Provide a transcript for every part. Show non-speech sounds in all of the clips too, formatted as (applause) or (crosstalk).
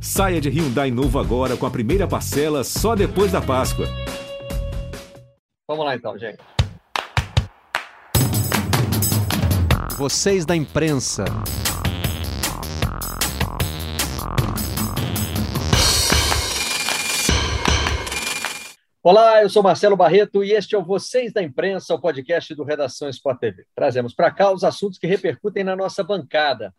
Saia de Hyundai novo agora com a primeira parcela só depois da Páscoa. Vamos lá então, gente. Vocês da imprensa. Olá, eu sou Marcelo Barreto e este é o Vocês da Imprensa, o podcast do Redação Sport TV. Trazemos para cá os assuntos que repercutem na nossa bancada.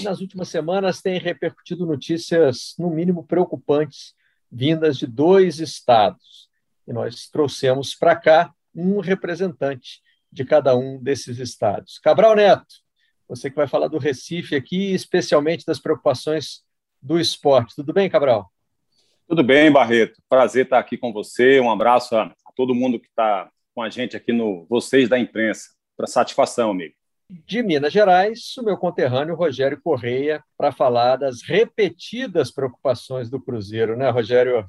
Nas últimas semanas tem repercutido notícias, no mínimo, preocupantes, vindas de dois estados. E nós trouxemos para cá um representante de cada um desses estados. Cabral Neto, você que vai falar do Recife aqui, especialmente das preocupações do esporte. Tudo bem, Cabral? Tudo bem, Barreto. Prazer estar aqui com você. Um abraço a, todo mundo que está com a gente aqui no Vocês da Imprensa. Para satisfação, amigo. De Minas Gerais, o meu conterrâneo Rogério Correia, para falar das repetidas preocupações do Cruzeiro, né, Rogério?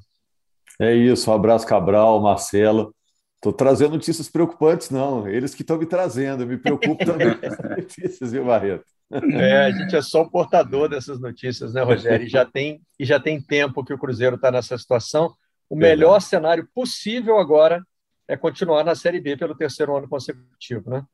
É isso. Um abraço, Cabral, Marcelo. Estou trazendo notícias preocupantes, não. Eles que estão me trazendo. Me preocupo (laughs) também com essas notícias, viu, Barreto? É, a gente é só o portador dessas notícias, né, Rogério? E já tem, e já tem tempo que o Cruzeiro está nessa situação. O melhor cenário possível agora é continuar na Série B pelo terceiro ano consecutivo, né?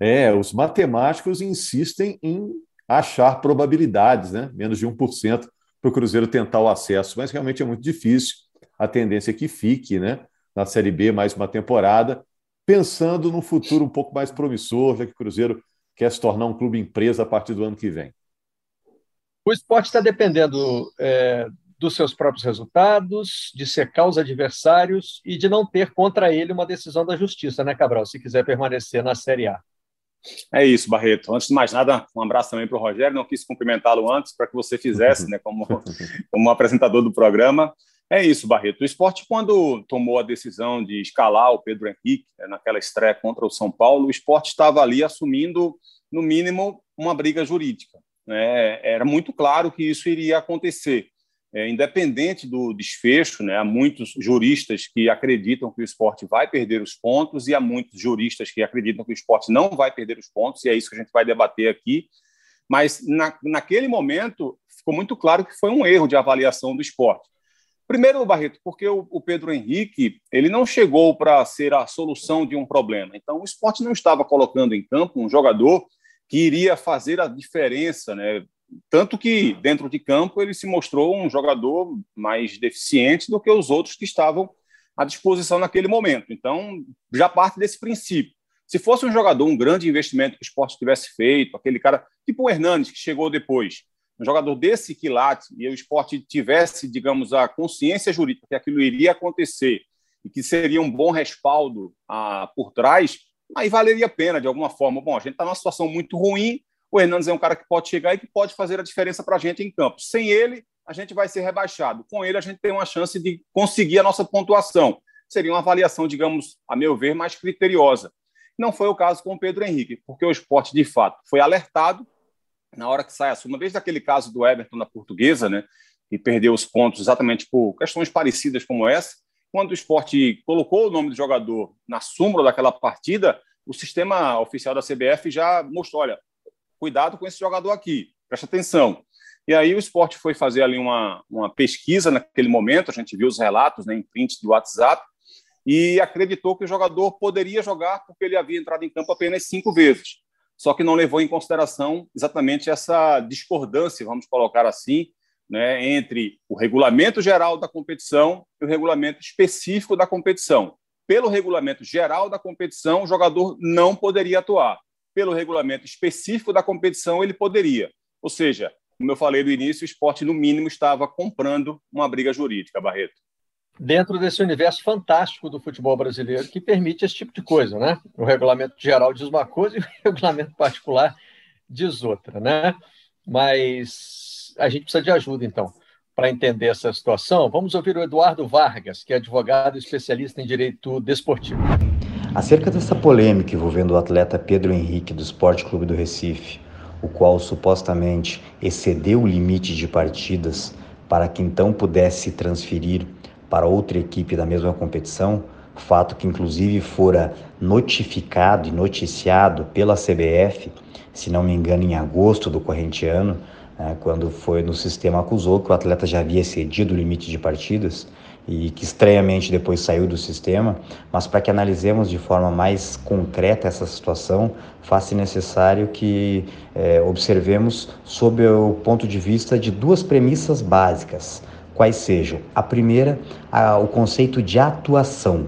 É, os matemáticos insistem em achar probabilidades, né? Menos de 1% para o Cruzeiro tentar o acesso, mas realmente é muito difícil. A tendência é que fique, né? Na Série B mais uma temporada, pensando num futuro um pouco mais promissor, já que o Cruzeiro quer se tornar um clube empresa a partir do ano que vem? O esporte está dependendo é, dos seus próprios resultados, de secar os adversários e de não ter contra ele uma decisão da justiça, né, Cabral? Se quiser permanecer na Série A. É isso, Barreto. Antes de mais nada, um abraço também para o Rogério. Não quis cumprimentá-lo antes para que você fizesse, né, como, (laughs) como apresentador do programa. É isso, Barreto. O esporte, quando tomou a decisão de escalar o Pedro Henrique né, naquela estreia contra o São Paulo, o esporte estava ali assumindo, no mínimo, uma briga jurídica. Né? Era muito claro que isso iria acontecer. É, independente do desfecho, né, há muitos juristas que acreditam que o esporte vai perder os pontos e há muitos juristas que acreditam que o esporte não vai perder os pontos, e é isso que a gente vai debater aqui. Mas, na, naquele momento, ficou muito claro que foi um erro de avaliação do esporte. Primeiro, Barreto, porque o, o Pedro Henrique ele não chegou para ser a solução de um problema. Então, o esporte não estava colocando em campo um jogador que iria fazer a diferença, né? Tanto que, dentro de campo, ele se mostrou um jogador mais deficiente do que os outros que estavam à disposição naquele momento. Então, já parte desse princípio. Se fosse um jogador, um grande investimento que o esporte tivesse feito, aquele cara, tipo o Hernandes, que chegou depois, um jogador desse quilate e o esporte tivesse, digamos, a consciência jurídica que aquilo iria acontecer e que seria um bom respaldo ah, por trás, aí valeria a pena de alguma forma. Bom, a gente está numa situação muito ruim, o Hernandes é um cara que pode chegar e que pode fazer a diferença para a gente em campo. Sem ele, a gente vai ser rebaixado. Com ele, a gente tem uma chance de conseguir a nossa pontuação. Seria uma avaliação, digamos, a meu ver, mais criteriosa. Não foi o caso com o Pedro Henrique, porque o esporte, de fato, foi alertado na hora que sai a súmula, desde aquele caso do Everton na portuguesa, né, que perdeu os pontos exatamente por questões parecidas como essa, quando o esporte colocou o nome do jogador na súmula daquela partida, o sistema oficial da CBF já mostrou: olha, cuidado com esse jogador aqui, preste atenção. E aí o esporte foi fazer ali uma, uma pesquisa naquele momento, a gente viu os relatos né, em print do WhatsApp, e acreditou que o jogador poderia jogar porque ele havia entrado em campo apenas cinco vezes só que não levou em consideração exatamente essa discordância, vamos colocar assim, né, entre o regulamento geral da competição e o regulamento específico da competição. Pelo regulamento geral da competição, o jogador não poderia atuar. Pelo regulamento específico da competição, ele poderia. Ou seja, como eu falei no início, o esporte, no mínimo, estava comprando uma briga jurídica, Barreto dentro desse universo fantástico do futebol brasileiro que permite esse tipo de coisa, né? O regulamento geral diz uma coisa e o (laughs) regulamento particular diz outra, né? Mas a gente precisa de ajuda, então, para entender essa situação. Vamos ouvir o Eduardo Vargas, que é advogado especialista em direito desportivo. Acerca dessa polêmica envolvendo o atleta Pedro Henrique do Esporte Clube do Recife, o qual supostamente excedeu o limite de partidas para que então pudesse transferir para outra equipe da mesma competição, fato que inclusive fora notificado e noticiado pela CBF, se não me engano, em agosto do corrente ano, né, quando foi no sistema acusou que o atleta já havia excedido o limite de partidas e que estranhamente depois saiu do sistema, mas para que analisemos de forma mais concreta essa situação, faz-se necessário que é, observemos sob o ponto de vista de duas premissas básicas, quais sejam. A primeira, a, o conceito de atuação,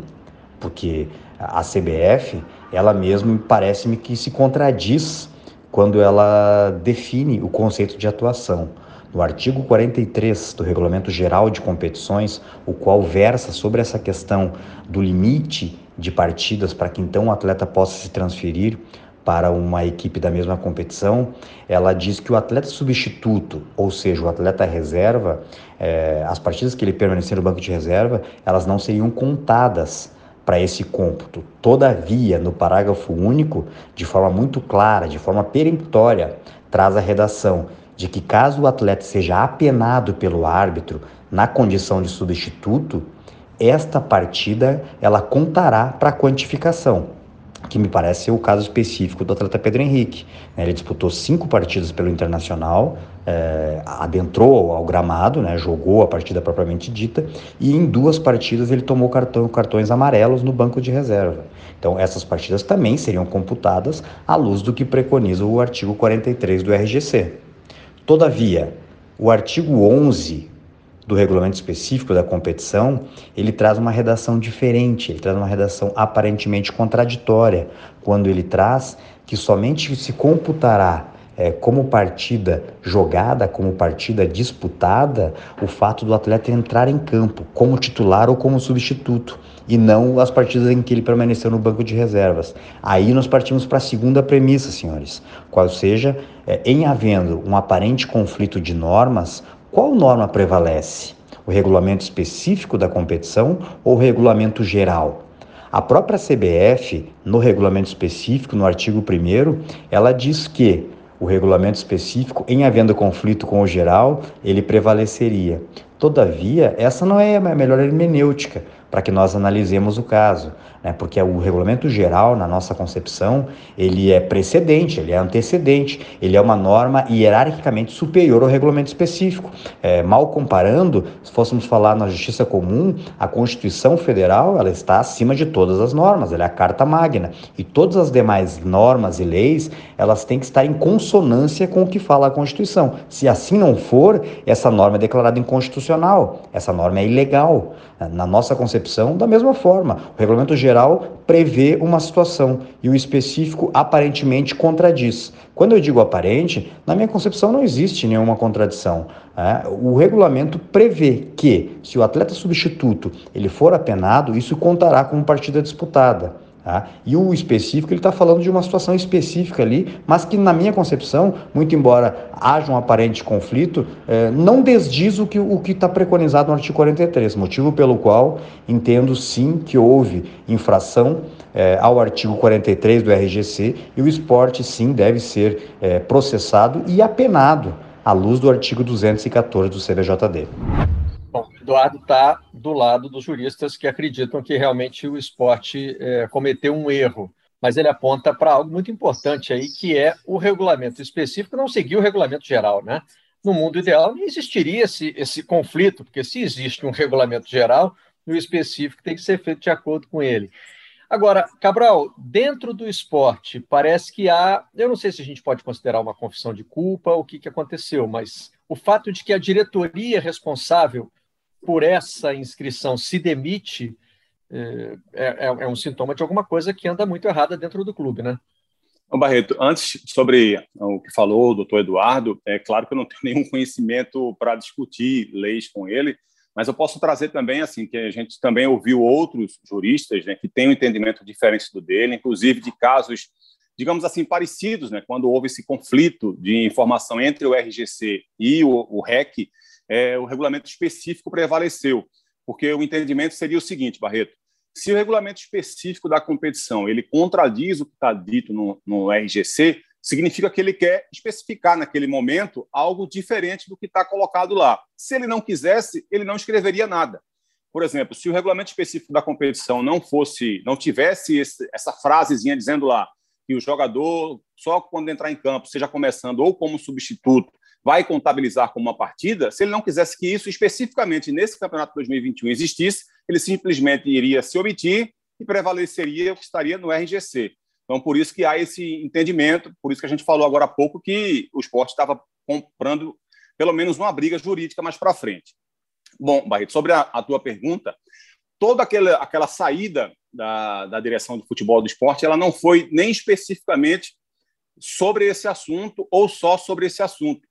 porque a CBF, ela mesmo parece-me que se contradiz quando ela define o conceito de atuação. No artigo 43 do Regulamento Geral de Competições, o qual versa sobre essa questão do limite de partidas para que então o atleta possa se transferir para uma equipe da mesma competição, ela diz que o atleta substituto, ou seja, o atleta reserva, é, as partidas que ele permanecer no banco de reserva, elas não seriam contadas para esse cômputo. Todavia, no parágrafo único, de forma muito clara, de forma peremptória, traz a redação de que caso o atleta seja apenado pelo árbitro na condição de substituto, esta partida ela contará para a quantificação que me parece ser o caso específico do atleta Pedro Henrique. Né? Ele disputou cinco partidas pelo Internacional, é, adentrou ao gramado, né? jogou a partida propriamente dita, e em duas partidas ele tomou cartão, cartões amarelos no banco de reserva. Então, essas partidas também seriam computadas à luz do que preconiza o artigo 43 do RGC. Todavia, o artigo 11 do regulamento específico da competição, ele traz uma redação diferente, ele traz uma redação aparentemente contraditória, quando ele traz que somente se computará é, como partida jogada, como partida disputada, o fato do atleta entrar em campo como titular ou como substituto, e não as partidas em que ele permaneceu no banco de reservas. Aí nós partimos para a segunda premissa, senhores, qual seja, é, em havendo um aparente conflito de normas, qual norma prevalece? O regulamento específico da competição ou o regulamento geral? A própria CBF, no regulamento específico, no artigo 1, ela diz que o regulamento específico, em havendo conflito com o geral, ele prevaleceria. Todavia, essa não é a melhor hermenêutica para que nós analisemos o caso né? porque o regulamento geral, na nossa concepção, ele é precedente, ele é antecedente, ele é uma norma hierarquicamente superior ao regulamento específico. É, mal comparando, se fôssemos falar na justiça comum, a Constituição Federal ela está acima de todas as normas, ela é a carta magna, e todas as demais normas e leis, elas têm que estar em consonância com o que fala a Constituição. Se assim não for, essa norma é declarada inconstitucional, essa norma é ilegal. Na nossa concepção, da mesma forma, o regulamento geral prevê uma situação e o específico aparentemente contradiz. Quando eu digo aparente, na minha concepção não existe nenhuma contradição. É? O regulamento prevê que, se o atleta substituto ele for apenado, isso contará como partida disputada. Tá? E o específico, ele está falando de uma situação específica ali, mas que, na minha concepção, muito embora haja um aparente conflito, eh, não desdiz o que o está preconizado no artigo 43, motivo pelo qual entendo sim que houve infração eh, ao artigo 43 do RGC e o esporte sim deve ser eh, processado e apenado à luz do artigo 214 do CBJD. Bom, Eduardo está do lado dos juristas que acreditam que realmente o esporte é, cometeu um erro, mas ele aponta para algo muito importante aí, que é o regulamento específico não seguir o regulamento geral, né? No mundo ideal não existiria esse, esse conflito, porque se existe um regulamento geral, o específico tem que ser feito de acordo com ele. Agora, Cabral, dentro do esporte, parece que há, eu não sei se a gente pode considerar uma confissão de culpa, o que, que aconteceu, mas o fato de que a diretoria responsável por essa inscrição se demite, é, é, é, um sintoma de alguma coisa que anda muito errada dentro do clube, né? Barreto, antes sobre o que falou o doutor Eduardo, é claro que eu não (laughs) tenho nenhum conhecimento para discutir leis com ele, mas eu posso trazer também assim que a gente também ouviu outros juristas né, que têm um entendimento diferente do dele, inclusive de casos, digamos assim, parecidos, né, quando houve esse conflito de informação entre o RGC e o, o REC, é, o regulamento específico prevaleceu, porque o entendimento seria o seguinte, Barreto, se o regulamento específico da competição ele contradiz o que está dito no, no RGC, significa que ele quer especificar naquele momento algo diferente do que está colocado lá. Se ele não quisesse, ele não escreveria nada. Por exemplo, se o regulamento específico da competição não fosse, não tivesse esse, essa frasezinha dizendo lá que o jogador só quando entrar em campo, seja começando ou como substituto, vai contabilizar como uma partida, se ele não quisesse que isso especificamente nesse campeonato 2021 existisse, ele simplesmente iria se omitir e prevaleceria o que estaria no RGC. Então, por isso que há esse entendimento, por isso que a gente falou agora há pouco que o esporte estava comprando pelo menos uma briga jurídica mais para frente. Bom, Barreto, sobre a, a, tua pergunta, toda aquela, aquela saída da, da direção do futebol do esporte, ela não foi nem especificamente sobre esse assunto ou só sobre esse assunto.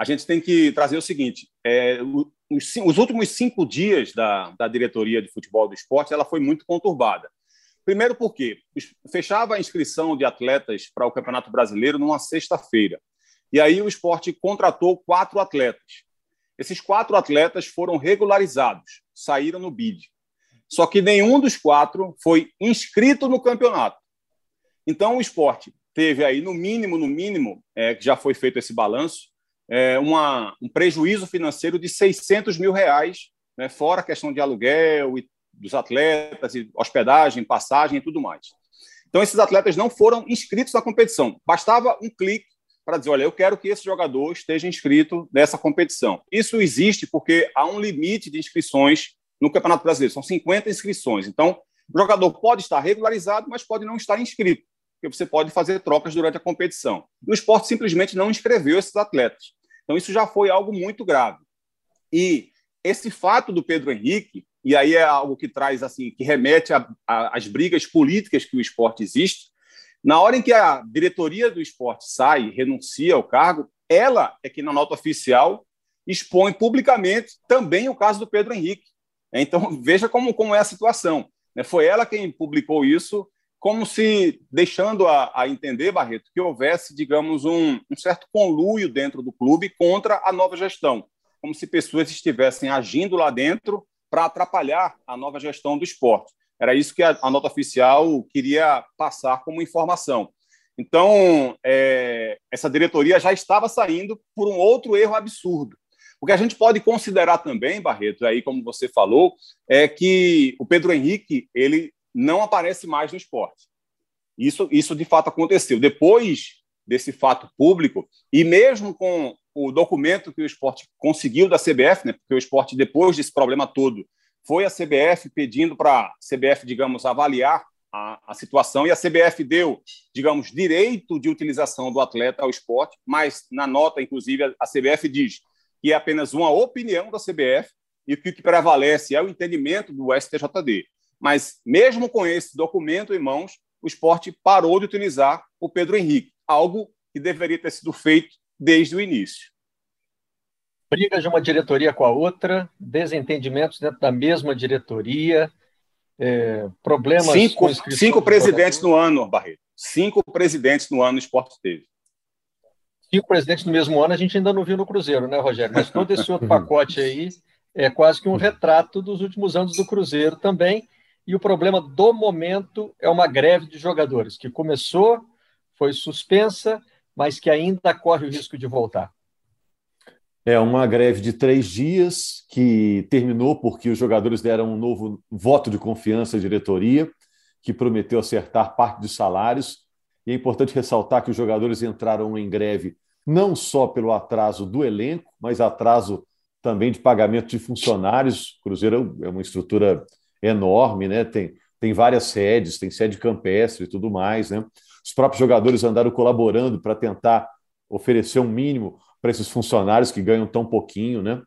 A gente tem que trazer o seguinte: é, os, os, últimos cinco dias da, da diretoria de futebol do esporte ela foi muito conturbada. Primeiro, porque fechava a inscrição de atletas para o Campeonato Brasileiro numa sexta-feira. E aí o esporte contratou quatro atletas. Esses quatro atletas foram regularizados, saíram no BID. Só que nenhum dos quatro foi inscrito no campeonato. Então o esporte teve aí, no mínimo, no mínimo, é, já foi feito esse balanço, é, uma, um prejuízo financeiro de 600 mil reais, né, fora a questão de aluguel e dos atletas, e hospedagem, passagem e tudo mais. Então, esses atletas não foram inscritos na competição. Bastava um clique para dizer: olha, eu quero que esse jogador esteja inscrito nessa competição. Isso existe porque há um limite de inscrições no Campeonato Brasileiro, são 50 inscrições. Então, o jogador pode estar regularizado, mas pode não estar inscrito, porque você pode fazer trocas durante a competição. E o esporte simplesmente não inscreveu esses atletas. Então, isso já foi algo muito grave. E esse fato do Pedro Henrique, e aí é algo que traz assim, que remete às brigas políticas que o esporte existe. Na hora em que a diretoria do esporte sai, renuncia ao cargo, ela é que na nota oficial expõe publicamente também o caso do Pedro Henrique. Então (laughs) veja como, como é a situação. Né? Foi ela quem publicou isso, como se deixando a, a entender, Barreto, que houvesse, digamos, um, um certo conluio dentro do clube contra a nova gestão, como se pessoas estivessem agindo lá dentro para atrapalhar a nova gestão do esporte. Era isso que a, a nota oficial queria passar como informação. Então, é, essa diretoria já estava saindo por um outro erro absurdo. O que a gente pode considerar também, Barreto, aí como você falou, é que o Pedro Henrique ele não aparece mais no esporte. Isso, isso de fato aconteceu. Depois desse fato público, e mesmo com o documento que o esporte conseguiu da CBF, né, porque o esporte, depois desse problema todo, foi a CBF pedindo para a CBF, digamos, avaliar a, a, situação, e a CBF deu, digamos, direito de utilização do atleta ao esporte, mas na nota, inclusive, a, a CBF diz que é apenas uma opinião da CBF e o que prevalece é o entendimento do STJD. Mas, mesmo com esse documento em mãos, o esporte parou de utilizar o Pedro Henrique, algo que deveria ter sido feito desde o início. Brigas de uma diretoria com a outra, desentendimentos dentro da mesma diretoria, é, problemas cinco, cinco presidentes no ano, Barreto. Cinco presidentes no ano o esporte teve. Cinco presidentes no mesmo ano a gente ainda não viu no Cruzeiro, né, Rogério? Mas todo esse outro (laughs) pacote aí é quase que um retrato dos últimos anos do Cruzeiro também. E o problema do momento é uma greve de jogadores que começou, foi suspensa, mas que ainda corre o risco de voltar. É uma greve de três dias que terminou porque os jogadores deram um novo voto de confiança à diretoria, que prometeu acertar parte dos salários. E é importante ressaltar que os jogadores entraram em greve não só pelo atraso do elenco, mas atraso também de pagamento de funcionários. O Cruzeiro é uma estrutura enorme, né? Tem, tem várias sedes, tem sede campestre e tudo mais, né? Os próprios jogadores andaram colaborando para tentar oferecer um mínimo para esses funcionários que ganham tão pouquinho, né?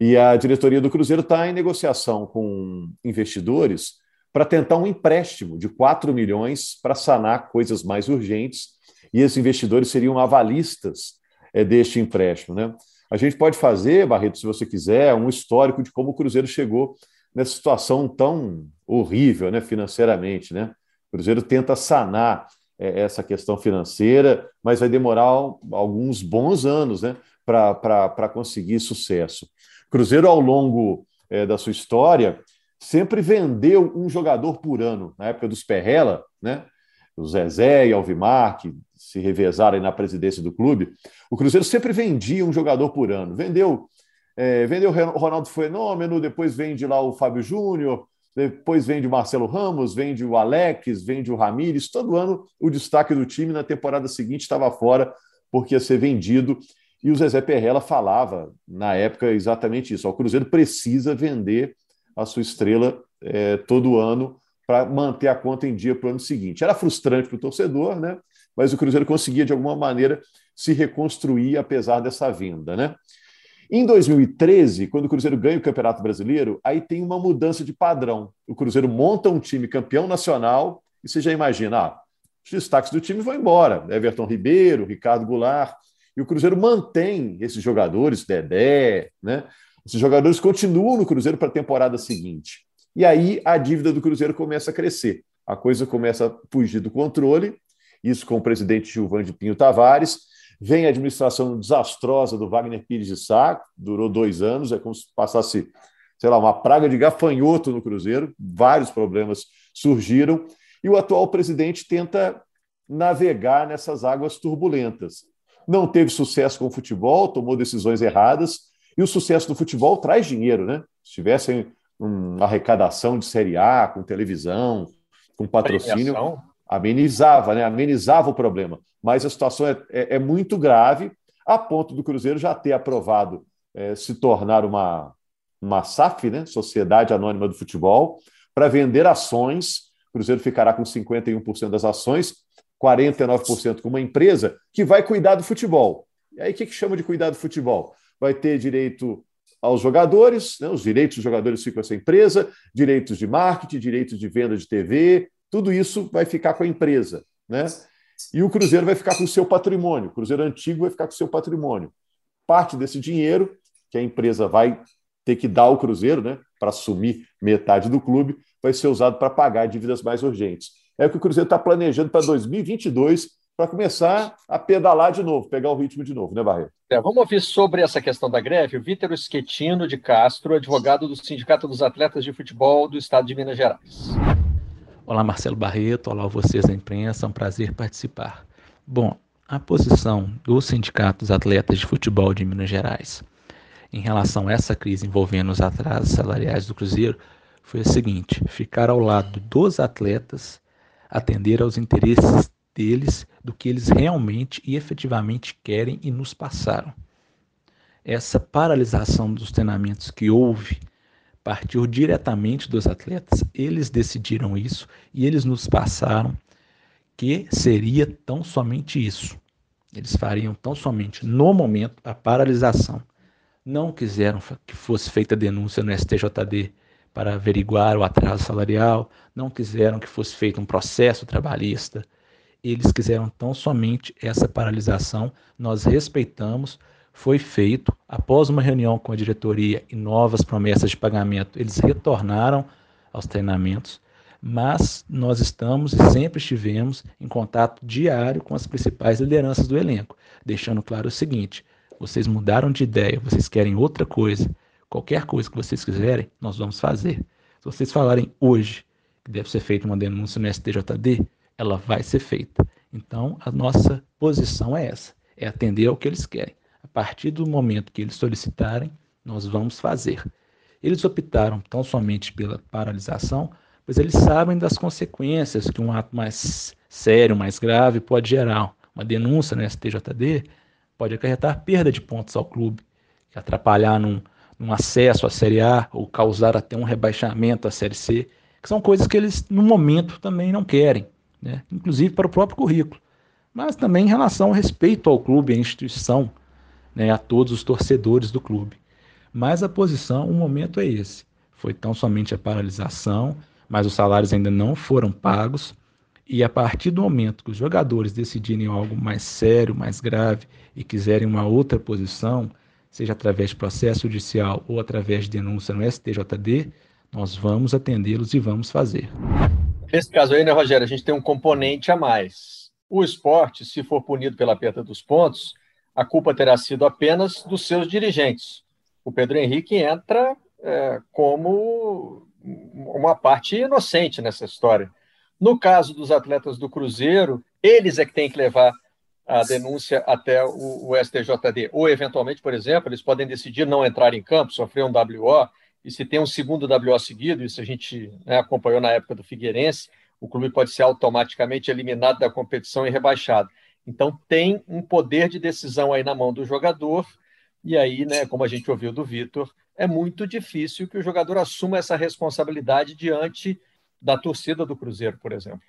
E a diretoria do Cruzeiro está em negociação com investidores para tentar um empréstimo de 4 milhões para sanar coisas mais urgentes, e esses investidores seriam avalistas é, deste empréstimo. Né? A gente pode fazer, Barreto, se você quiser, um histórico de como o Cruzeiro chegou nessa situação tão horrível né, financeiramente. Né? O Cruzeiro tenta sanar é, essa questão financeira, mas vai demorar alguns bons anos né, para conseguir sucesso. Cruzeiro, ao longo é, da sua história, sempre vendeu um jogador por ano. Na época dos Perrella, né, o Zezé e Alvimar, que se revezaram na presidência do clube, o Cruzeiro sempre vendia um jogador por ano. Vendeu, é, vendeu o Ronaldo Fenômeno, depois vende lá o Fábio Júnior, depois vende o Marcelo Ramos, vende o Alex, vende o Ramires. Todo ano o destaque do time na temporada seguinte estava fora porque ia ser vendido. E o Zezé Perrella falava, na época, exatamente isso: o Cruzeiro precisa vender a sua estrela é, todo ano para manter a conta em dia para o ano seguinte. Era frustrante para o torcedor, né? mas o Cruzeiro conseguia, de alguma maneira, se reconstruir apesar dessa venda. Né? Em 2013, quando o Cruzeiro ganha o Campeonato Brasileiro, aí tem uma mudança de padrão. O Cruzeiro monta um time campeão nacional e você já imagina, ah, os destaques do time vão embora. Everton Ribeiro, Ricardo Goulart. E o Cruzeiro mantém esses jogadores, Dedé, né? Esses jogadores continuam no Cruzeiro para a temporada seguinte. E aí a dívida do Cruzeiro começa a crescer. A coisa começa a fugir do controle, isso com o presidente Gilvan de Pinho Tavares. Vem a administração desastrosa do Wagner Pires de Sá, durou dois anos, é como se passasse, sei lá, uma praga de gafanhoto no Cruzeiro, vários problemas surgiram, e o atual presidente tenta navegar nessas águas turbulentas. Não teve sucesso com o futebol, tomou decisões erradas, e o sucesso do futebol traz dinheiro, né? Se tivessem uma arrecadação de Série A, com televisão, com patrocínio, amenizava, né? amenizava o problema. Mas a situação é, é, é, muito grave, a ponto do Cruzeiro já ter aprovado é, se tornar uma, uma SAF, né? Sociedade Anônima do Futebol, para vender ações. O Cruzeiro ficará com 51% das ações, 49% com uma empresa que vai cuidar do futebol. E aí, o que, que chama de cuidar do futebol? Vai ter direito aos jogadores, né? os direitos dos jogadores ficam essa empresa, direitos de marketing, direitos de venda de TV, tudo isso vai ficar com a empresa. Né? E o Cruzeiro vai ficar com o seu patrimônio, o Cruzeiro antigo vai ficar com o seu patrimônio. Parte desse dinheiro que a empresa vai ter que dar ao Cruzeiro, né, para assumir metade do clube, vai ser usado para pagar dívidas mais urgentes. É o que o Cruzeiro está planejando para 2022 para começar a pedalar de novo, pegar o ritmo de novo, né, Barreto? É, vamos ouvir sobre essa questão da greve o Vítor Schettino de Castro, advogado do Sindicato dos Atletas de Futebol do Estado de Minas Gerais. Olá, Marcelo Barreto, olá vocês da imprensa, é um prazer participar. Bom, a posição do Sindicato dos Atletas de Futebol de Minas Gerais em relação a essa crise envolvendo os atrasos salariais do Cruzeiro foi a seguinte: ficar ao lado dos atletas, atender aos interesses deles do que eles realmente e efetivamente querem e nos passaram. Essa paralisação dos treinamentos que houve partiu diretamente dos atletas, eles decidiram isso e eles nos passaram que seria tão somente isso. Eles fariam tão somente no momento a paralisação. Não quiseram que fosse feita denúncia no STJD para averiguar o atraso salarial, não quiseram que fosse feito um processo trabalhista, eles quiseram tão somente essa paralisação, nós respeitamos, foi feito após uma reunião com a diretoria e novas promessas de pagamento, eles retornaram aos treinamentos, mas nós estamos e sempre estivemos em contato diário com as principais lideranças do elenco, deixando claro o seguinte: vocês mudaram de ideia, vocês querem outra coisa, qualquer coisa que vocês quiserem, nós vamos fazer. Se vocês falarem hoje que deve ser feita uma denúncia no STJD, ela vai ser feita. Então, a nossa posição é essa: é atender ao que eles querem. Partir do momento que eles solicitarem, nós vamos fazer. Eles optaram tão somente pela paralisação, pois eles sabem das consequências que um ato mais sério, mais grave pode gerar. Uma denúncia no STJD pode acarretar perda de pontos ao clube, atrapalhar num, num acesso à Série A ou causar até um rebaixamento à Série C, que são coisas que eles, no momento, também não querem né? inclusive para o próprio currículo, mas também em relação ao respeito ao clube, à instituição, né? a todos os torcedores do clube. Mas a posição, o momento é esse. Foi tão somente a paralisação, mas os salários ainda não foram pagos. E a partir do momento que os jogadores decidirem algo mais sério, mais grave e quiserem uma outra posição, seja através de processo judicial ou através de denúncia no STJD, nós vamos atendê-los e vamos fazer. Nesse caso aí, né, Rogério, a gente tem um componente a mais. O esporte, se for punido pela perda dos pontos, a culpa terá sido apenas dos seus dirigentes. O Pedro Henrique entra é, como uma parte inocente nessa história. No caso dos atletas do Cruzeiro, eles é que têm que levar a denúncia até o, o, STJD. Ou, eventualmente, por exemplo, eles podem decidir não entrar em campo, sofrer um WO, e se tem um segundo WO seguido, isso a gente né, acompanhou na época do Figueirense, o clube pode ser automaticamente eliminado da competição e rebaixado. Então tem um poder de decisão aí na mão do jogador, e aí, né, como a gente ouviu do Vitor, é muito difícil que o jogador assuma essa responsabilidade diante da torcida do Cruzeiro, por exemplo.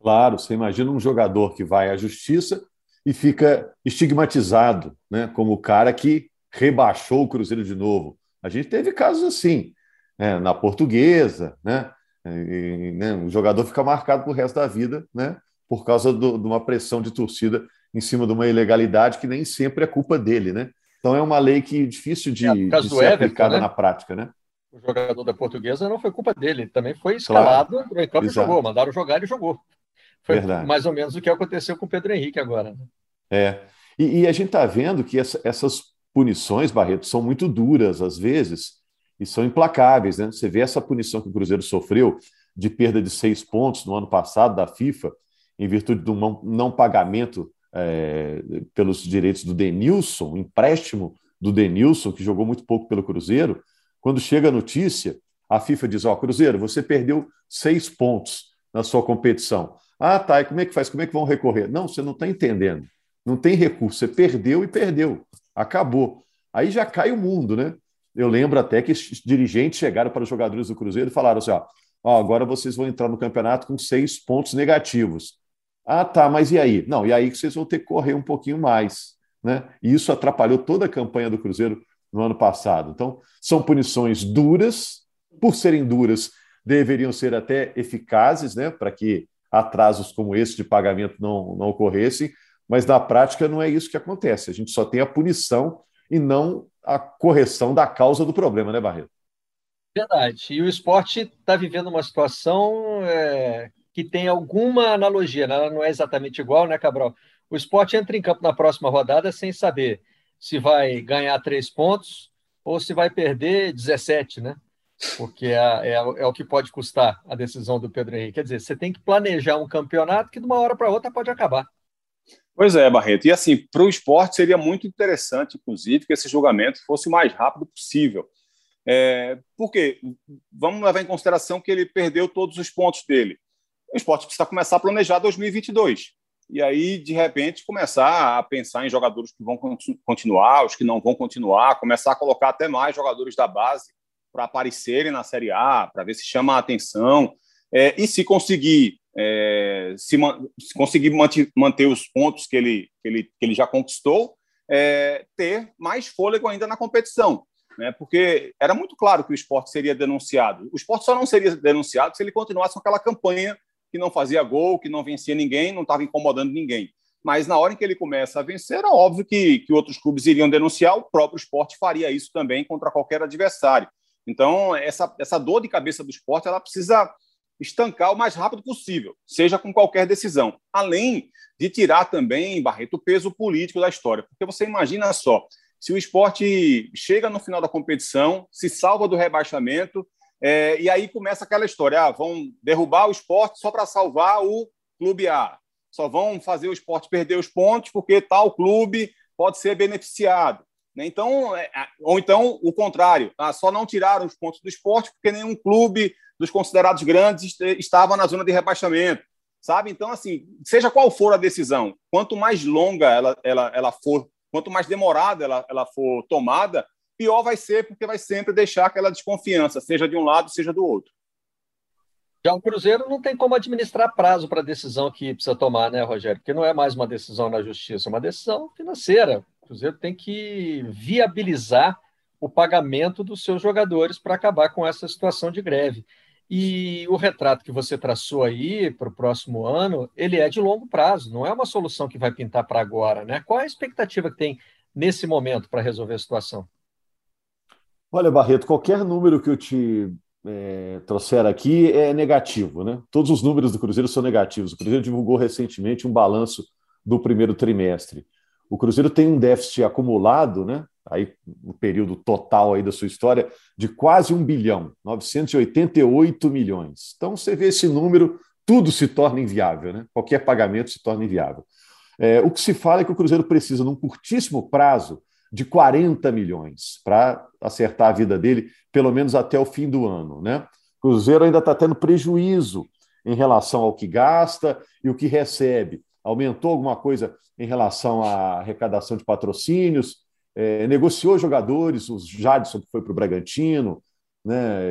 Claro, você imagina um jogador que vai à justiça e fica estigmatizado, né, como o cara que rebaixou o Cruzeiro de novo. A gente teve casos assim, né, na portuguesa, né, e, né, o jogador fica marcado para o resto da vida, né, por causa do, de uma pressão de torcida em cima de uma ilegalidade que nem sempre é culpa dele, né? Então é uma lei que é difícil de, é, de ser Everton, aplicada né? na prática, né? O jogador da portuguesa não foi culpa dele, também foi escalado, claro. entrou em campo Exato. e jogou, mandaram jogar e jogou. Foi Verdade. mais ou menos o que aconteceu com o Pedro Henrique agora. Né? É. E, e, a gente está vendo que essa, essas punições, Barreto, são muito duras às vezes e são implacáveis. Né? Você vê essa punição que o Cruzeiro sofreu de perda de seis pontos no ano passado da FIFA, em virtude do não, pagamento é, pelos direitos do Denilson, empréstimo do Denilson, que jogou muito pouco pelo Cruzeiro. Quando chega a notícia, a FIFA diz: Ó, oh, Cruzeiro, você perdeu seis pontos na sua competição. Ah, tá. E como é que faz? Como é que vão recorrer? Não, você não está entendendo. Não tem recurso. Você perdeu e perdeu. Acabou. Aí já cai o mundo, né? Eu lembro até que dirigentes chegaram para os jogadores do Cruzeiro e falaram assim: ó, ó, agora vocês vão entrar no campeonato com seis pontos negativos. Ah, tá, mas e aí? Não, e aí que vocês vão ter que correr um pouquinho mais. Né? E isso atrapalhou toda a campanha do Cruzeiro no ano passado. Então, são punições duras, por serem duras, deveriam ser até eficazes, né? para que atrasos como esse de pagamento não, não ocorressem, mas na prática não é isso que acontece. A gente só tem a punição e não a correção da causa do problema, né, Barreto? Verdade. E o esporte está vivendo uma situação é, que tem alguma analogia, né? ela não é exatamente igual, né, Cabral? O esporte entra em campo na próxima rodada sem saber se vai ganhar três pontos ou se vai perder 17, né? Porque é, é, é, o que pode custar a decisão do Pedro Henrique. Quer dizer, você tem que planejar um campeonato que de uma hora para outra pode acabar. Pois é, Barreto. E assim, para o esporte seria muito interessante, inclusive, que esse julgamento fosse o mais rápido possível. É, porque vamos levar em consideração que ele perdeu todos os pontos dele o esporte precisa começar a planejar 2022. E aí, de repente, começar a pensar em jogadores que vão continuar, os que não vão continuar, começar a colocar até mais jogadores da base para aparecerem na Série A, para ver se chama a atenção. É, e se conseguir, é, se, se, conseguir manter, os pontos que ele, que ele, que ele já conquistou, é, ter mais fôlego ainda na competição. Né? Porque era muito claro que o esporte seria denunciado. O esporte só não seria denunciado se ele continuasse com aquela campanha que não fazia gol, que não vencia ninguém, não estava incomodando ninguém. Mas na hora em que ele começa a vencer, era óbvio que, que outros clubes iriam denunciar, o próprio esporte faria isso também contra qualquer adversário. Então, essa, essa dor de cabeça do esporte ela precisa estancar o mais rápido possível, seja com qualquer decisão. Além de tirar também, Barreto, o peso político da história. Porque você imagina só, se o esporte chega no final da competição, se salva do rebaixamento é, e aí começa aquela história: ah, vão derrubar o esporte só para salvar o clube A. Só vão fazer o esporte perder os pontos porque tal clube pode ser beneficiado. Né? Então, é, ou então o contrário, ah, só não tiraram os pontos do esporte porque nenhum clube dos considerados grandes estava na zona de rebaixamento. Sabe? Então, assim, seja qual for a decisão, quanto mais longa ela, ela, ela for, quanto mais demorada ela, ela for tomada, pior vai ser porque vai sempre deixar aquela desconfiança, seja de um lado, seja do outro. Já o Cruzeiro não tem como administrar prazo para a decisão que precisa tomar, né, Rogério? Porque não é mais uma decisão na justiça, é uma decisão financeira. O Cruzeiro tem que viabilizar o pagamento dos seus jogadores para acabar com essa situação de greve. E o retrato que você traçou aí para o próximo ano, ele é de longo prazo, não é uma solução que vai pintar para agora, né? Qual é a expectativa que tem nesse momento para resolver a situação? Olha, Barreto, qualquer número que eu te é, trouxer aqui é negativo, né? Todos os números do Cruzeiro são negativos. O Cruzeiro divulgou recentemente um balanço do primeiro trimestre. O Cruzeiro tem um déficit acumulado, né? Aí, no período total aí da sua história, de quase um bilhão, 988 milhões. Então, você vê esse número, tudo se torna inviável, né? Qualquer pagamento se torna inviável. É, o que se fala é que o Cruzeiro precisa, num curtíssimo prazo, de 40 milhões para acertar a vida dele, pelo menos até o fim do ano. Né? O Cruzeiro ainda está tendo prejuízo em relação ao que gasta e o que recebe. aumentou alguma coisa em relação à arrecadação de patrocínios, é, negociou jogadores, o Jadson que foi para o Bragantino, né?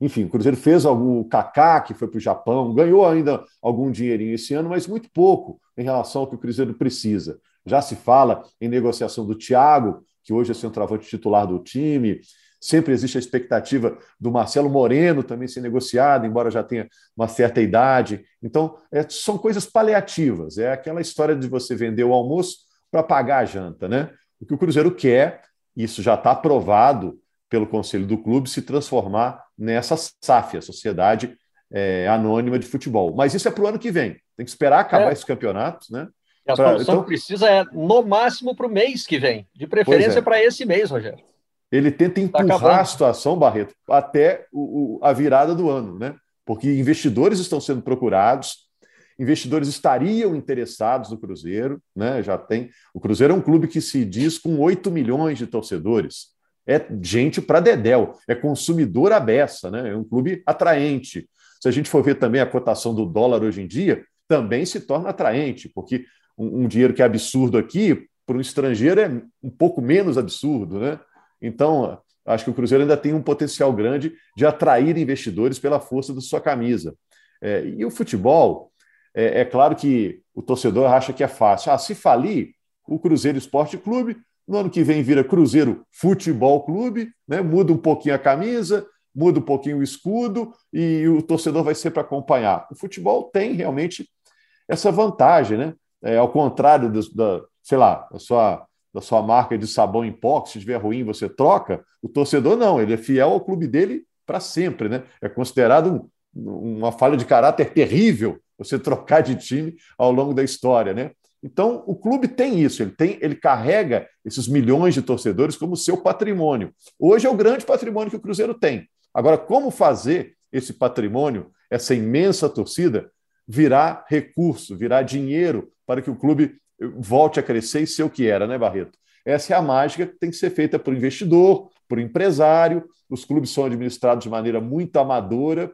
Enfim, o Cruzeiro fez algum Kaká que foi para o Japão, ganhou ainda algum dinheirinho esse ano, mas muito pouco em relação ao que o Cruzeiro precisa. Já se fala em negociação do Thiago, que hoje é centroavante titular do time. Sempre existe a expectativa do Marcelo Moreno também ser negociado, embora já tenha uma certa idade. Então, é, são coisas paliativas. É aquela história de você vender o almoço para pagar a janta, né? O que o Cruzeiro quer, isso já está aprovado pelo Conselho do Clube, se transformar nessa SAF, a Sociedade é, Anônima de Futebol. Mas isso é para o ano que vem. Tem que esperar acabar é. esse campeonato, né? A pra, solução então, que precisa é, no máximo, para o mês que vem. De preferência é. para esse mês, Rogério. Ele tenta tá empurrar tá a situação, Barreto, até o, o, a virada do ano, né? Porque investidores estão sendo procurados, investidores estariam interessados no Cruzeiro, né? Já tem. O Cruzeiro é um clube que se diz com 8 milhões de torcedores. É gente para dedéu, é consumidor à beça, né? É um clube atraente. Se a gente for ver também a cotação do dólar hoje em dia, também se torna atraente, porque um, um dinheiro que é absurdo aqui, para um estrangeiro é um pouco menos absurdo, né? Então, acho que o Cruzeiro ainda tem um potencial grande de atrair investidores pela força da sua camisa. É, e o futebol, é, é, claro que o torcedor acha que é fácil. Ah, se falir, o Cruzeiro Esporte Clube, no ano que vem vira Cruzeiro Futebol Clube, né? muda um pouquinho a camisa, muda um pouquinho o escudo e o torcedor vai ser para acompanhar. O futebol tem realmente essa vantagem, né? É, ao contrário do, da, sei lá, da sua, da sua marca de sabão em pó, que se estiver ruim você troca, o torcedor não, ele é fiel ao clube dele para sempre, né? É considerado um, uma falha de caráter terrível você trocar de time ao longo da história, né? Então, o clube tem isso, ele tem, ele carrega esses milhões de torcedores como seu patrimônio. Hoje é o grande patrimônio que o Cruzeiro tem. Agora, como fazer esse patrimônio, essa imensa torcida, virar recurso, virar dinheiro para que o clube volte a crescer e ser o que era, né, Barreto? Essa é a mágica que tem que ser feita por investidor, por empresário. Os clubes são administrados de maneira muito amadora.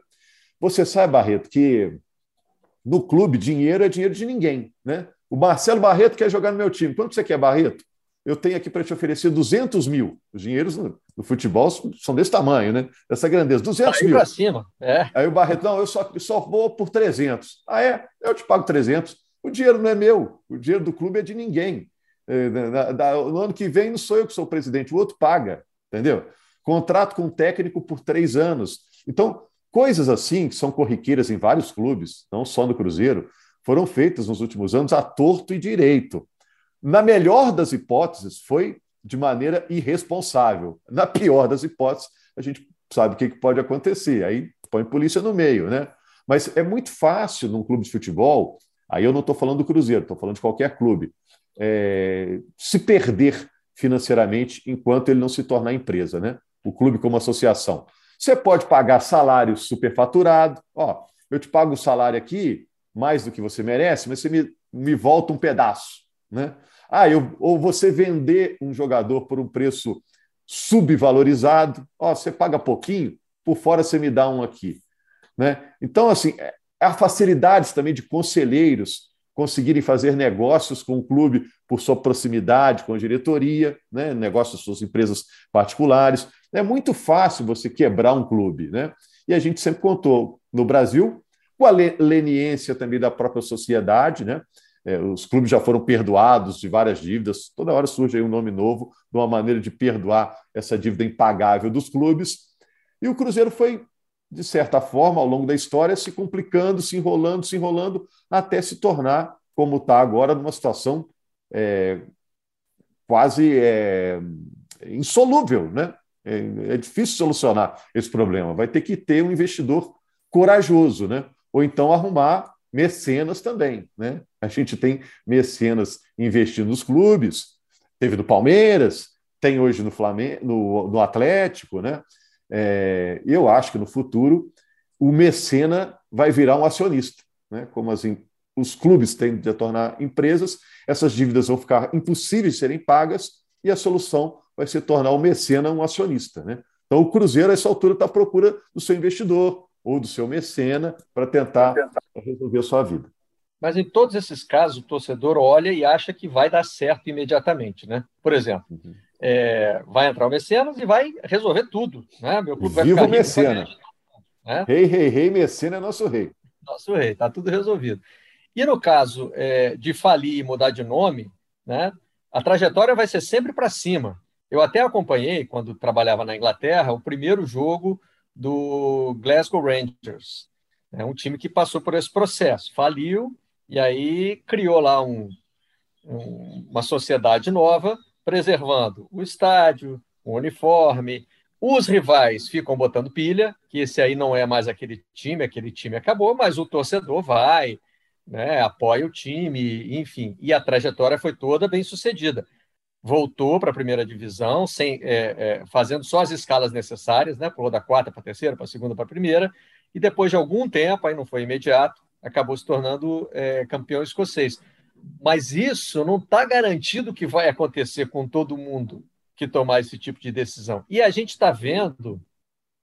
Você sabe, Barreto, que no clube dinheiro é dinheiro de ninguém, né? O Marcelo Barreto quer jogar no meu time. Quanto você quer, Barreto? Eu tenho aqui para te oferecer 200 mil. Os dinheiros no, no, futebol são desse tamanho, né? Dessa grandeza. 200 Aí mil. Cima. É. Aí o Barreto, não, eu só, eu só vou por 300. Ah, é? Eu te pago 300. O dinheiro não é meu, o dinheiro do clube é de ninguém. É, no ano que vem não sou eu que sou o presidente, o outro paga, entendeu? Contrato com um técnico por três anos. Então, coisas assim, que são corriqueiras em vários clubes, não só no Cruzeiro, foram feitas nos últimos anos a torto e direito. Na melhor das hipóteses, foi de maneira irresponsável. Na pior das hipóteses, a gente sabe o que pode acontecer. Aí põe polícia no meio, né? Mas é muito fácil num clube de futebol Aí eu não estou falando do Cruzeiro, estou falando de qualquer clube. É, se perder financeiramente enquanto ele não se tornar empresa, né? O clube como associação. Você pode pagar salário superfaturado, ó, eu te pago o salário aqui mais do que você merece, mas você me, me volta um pedaço, né? Ah, eu, ou você vender um jogador por um preço subvalorizado, ó, você paga pouquinho, por fora você me dá um aqui, né? Então, assim, é, Há facilidades também de conselheiros conseguirem fazer negócios com o clube por sua proximidade com a diretoria, né? negócios com suas empresas particulares. É muito fácil você quebrar um clube. Né? E a gente sempre contou no Brasil com a leniência também da própria sociedade. Né? É, os clubes já foram perdoados de várias dívidas, toda hora surge aí um nome novo de uma maneira de perdoar essa dívida impagável dos clubes. E o Cruzeiro foi de certa forma, ao longo da história, se complicando, se enrolando, se enrolando, até se tornar, como está agora, numa situação é, quase é, insolúvel. Né? É, é, difícil solucionar esse problema. Vai ter que ter um investidor corajoso, né? ou então arrumar mecenas também. Né? A gente tem mecenas investindo nos clubes, teve no Palmeiras, tem hoje no Flamengo, no, no Atlético, né? É, eu acho que no futuro o mecena vai virar um acionista. Né? Como assim, os clubes tendem a tornar empresas, essas dívidas vão ficar impossíveis de serem pagas e a solução vai se tornar o mecena um acionista. Né? Então, o Cruzeiro, a essa altura, está à procura do seu investidor ou do seu mecena para tentar resolver a sua vida. Mas em todos esses casos, o torcedor olha e acha que vai dar certo imediatamente, né? Por exemplo, uhum. é, vai entrar o Mecenas e vai resolver tudo, né? Meu clube Viva vai o Mecenas. Né? Rei, rei, rei, Mecenas é nosso rei. Nosso rei, está tudo resolvido. E no caso é, de falir e mudar de nome, né? A trajetória vai ser sempre para cima. Eu até acompanhei, quando trabalhava na Inglaterra, o primeiro jogo do Glasgow Rangers. É um time que passou por esse processo, faliu e aí criou lá um, um, uma sociedade nova, preservando o estádio, o uniforme. Os rivais ficam botando pilha, que esse aí não é mais aquele time, aquele time acabou, mas o torcedor vai, né, apoia o time, enfim. E a trajetória foi toda bem sucedida voltou para a primeira divisão, sem, é, é, fazendo só as escalas necessárias, né? Pulou da quarta para a terceira, para a segunda, para a primeira, e depois de algum tempo, aí não foi imediato, acabou se tornando é, campeão escocês. Mas isso não está garantido que vai acontecer com todo mundo que tomar esse tipo de decisão. E a gente está vendo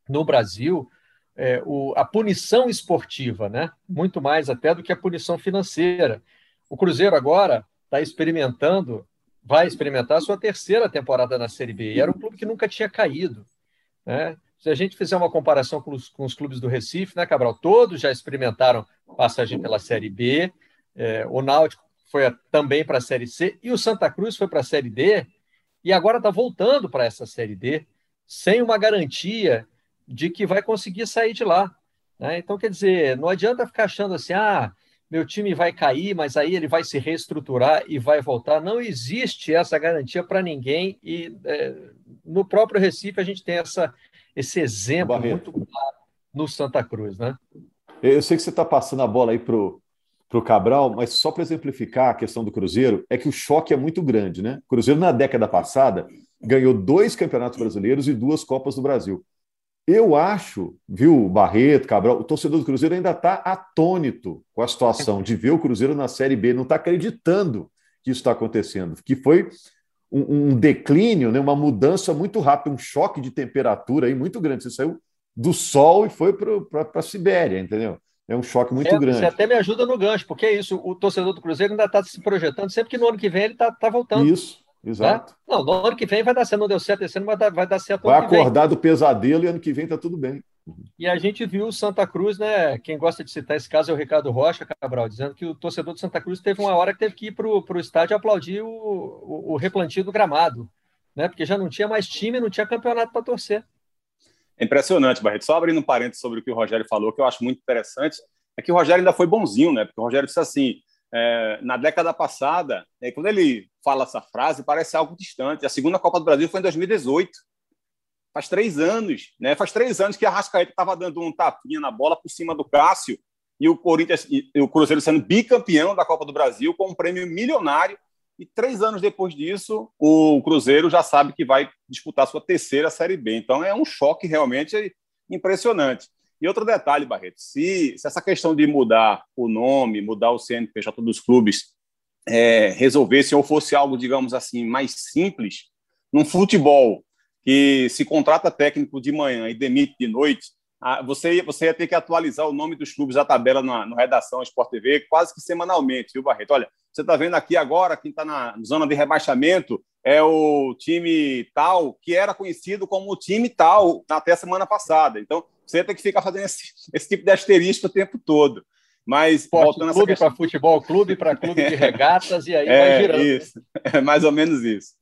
no Brasil é, o, a punição esportiva, né? muito mais até do que a punição financeira. O Cruzeiro agora está experimentando vai experimentar a sua terceira temporada na Série B. E era um clube que nunca tinha caído. Né? Se a gente fizer uma comparação com os, com os clubes do Recife, né, Cabral? Todos já experimentaram passagem pela Série B. É, o Náutico foi também para a Série C e o Santa Cruz foi para a Série D e agora está voltando para essa Série D sem uma garantia de que vai conseguir sair de lá. Né? Então, quer dizer, não adianta ficar achando assim, ah, meu time vai cair, mas aí ele vai se reestruturar e vai voltar. Não existe essa garantia para ninguém e é, no próprio Recife a gente tem essa, esse exemplo muito claro no Santa Cruz, né? Eu sei que você está passando a bola aí para o Cabral, mas só para exemplificar a questão do Cruzeiro, é que o choque é muito grande, né? O Cruzeiro, na década passada, ganhou dois campeonatos brasileiros e duas Copas do Brasil. Eu acho, viu, Barreto, Cabral, o torcedor do Cruzeiro ainda está atônito com a situação de ver o Cruzeiro na Série B, não está acreditando que isso está acontecendo, que foi um, um, declínio, né, uma mudança muito rápida, um choque de temperatura aí muito grande. Você saiu do sol e foi para a Sibéria, entendeu? É um choque muito é, grande. Você até me ajuda no gancho, porque é isso, o torcedor do Cruzeiro ainda está se projetando, sempre que no ano que vem ele está tá voltando. Isso. Exato. Né? Não, no ano que vem vai dar certo, não deu certo esse ano, vai dar, vai dar certo. Vai acordar do pesadelo e ano que vem está tudo bem. E a gente viu o Santa Cruz, né? Quem gosta de citar esse caso é o Ricardo Rocha, Cabral, dizendo que o torcedor do Santa Cruz teve uma hora que teve que ir para o estádio aplaudir o, o, o, replantio do gramado, né? Porque já não tinha mais time, não tinha campeonato para torcer. É impressionante, Barreto. Só abrindo um parênteses sobre o que o Rogério falou, que eu acho muito interessante, é que o Rogério ainda foi bonzinho, né? Porque o Rogério disse assim: é, na década passada, é, quando ele fala essa frase, parece algo distante. A segunda Copa do Brasil foi em 2018. Faz três anos, né? Faz três anos que a Rascaeta estava dando um tapinha na bola por cima do Cássio e o Corinthians e o Cruzeiro sendo bicampeão da Copa do Brasil com um prêmio milionário. E três anos depois disso, o Cruzeiro já sabe que vai disputar sua terceira Série B. Então é um choque realmente impressionante. E outro detalhe, Barreto, se, se essa questão de mudar o nome, mudar o CNPJ dos clubes é, resolvesse ou fosse algo, digamos assim, mais simples, num futebol que se contrata técnico de manhã e demite de noite, você, você ia ter que atualizar o nome dos clubes da tabela na, na redação Sport TV quase que semanalmente, viu, Barreto? Olha, você está vendo aqui agora, quem está na zona de rebaixamento é o time tal, que era conhecido como o time tal até a semana passada. Então, você tem que ficar fazendo esse, esse tipo de asterisco o tempo todo. Mas Esporte voltando clube para futebol clube, para clube de (laughs) regatas, e aí é, vai girando. Isso, é mais ou menos isso.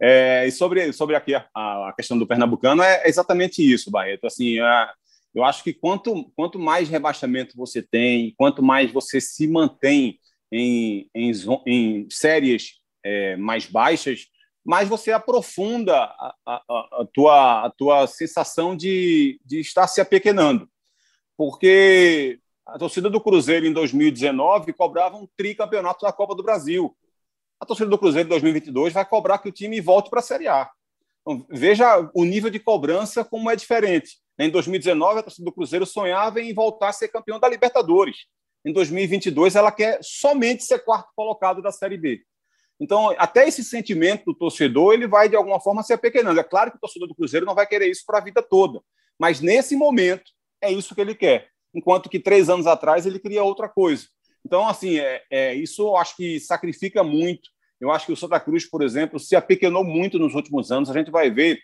É, e sobre, sobre aqui a, a, questão do Pernambucano, é exatamente isso, Barreto. Assim, é, eu acho que quanto, quanto mais rebaixamento você tem, quanto mais você se mantém em, em, em séries é, mais baixas, mais você aprofunda a, a, a, tua, a tua sensação de, de estar se apequenando. Porque a torcida do Cruzeiro em 2019 cobrava um tricampeonato da Copa do Brasil. A torcida do Cruzeiro em 2022 vai cobrar que o time volte para a Série A. Então, veja o nível de cobrança como é diferente. Em 2019, a torcida do Cruzeiro sonhava em voltar a ser campeão da Libertadores. Em 2022, ela quer somente ser quarto colocado da Série B. Então, até esse sentimento do torcedor, ele vai, de alguma forma, se apequenando. É claro que o torcedor do Cruzeiro não vai querer isso para a vida toda, mas nesse momento é isso que ele quer. Enquanto que três anos atrás ele queria outra coisa. Então, assim, é, é, isso eu acho que sacrifica muito. Eu acho que o Santa Cruz, por exemplo, se apequenou muito nos últimos anos. A gente vai ver